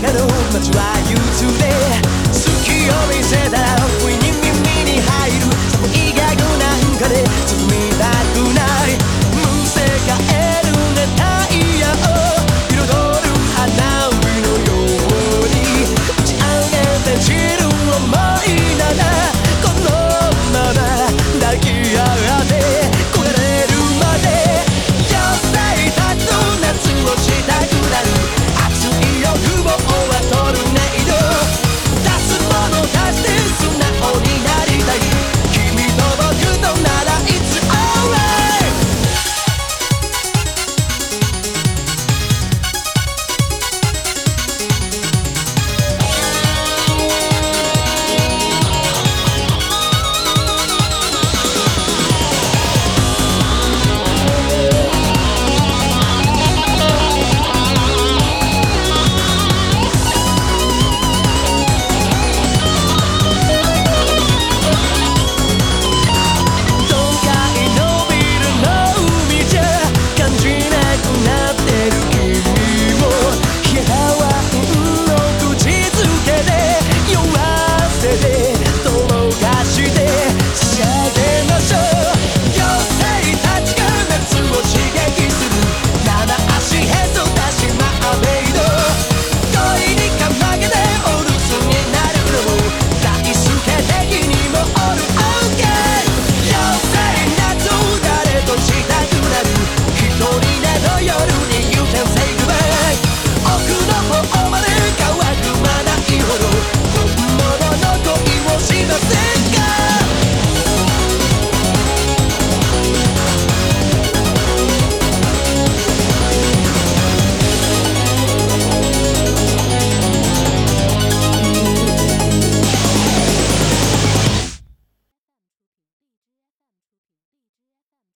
I got home, but why you today?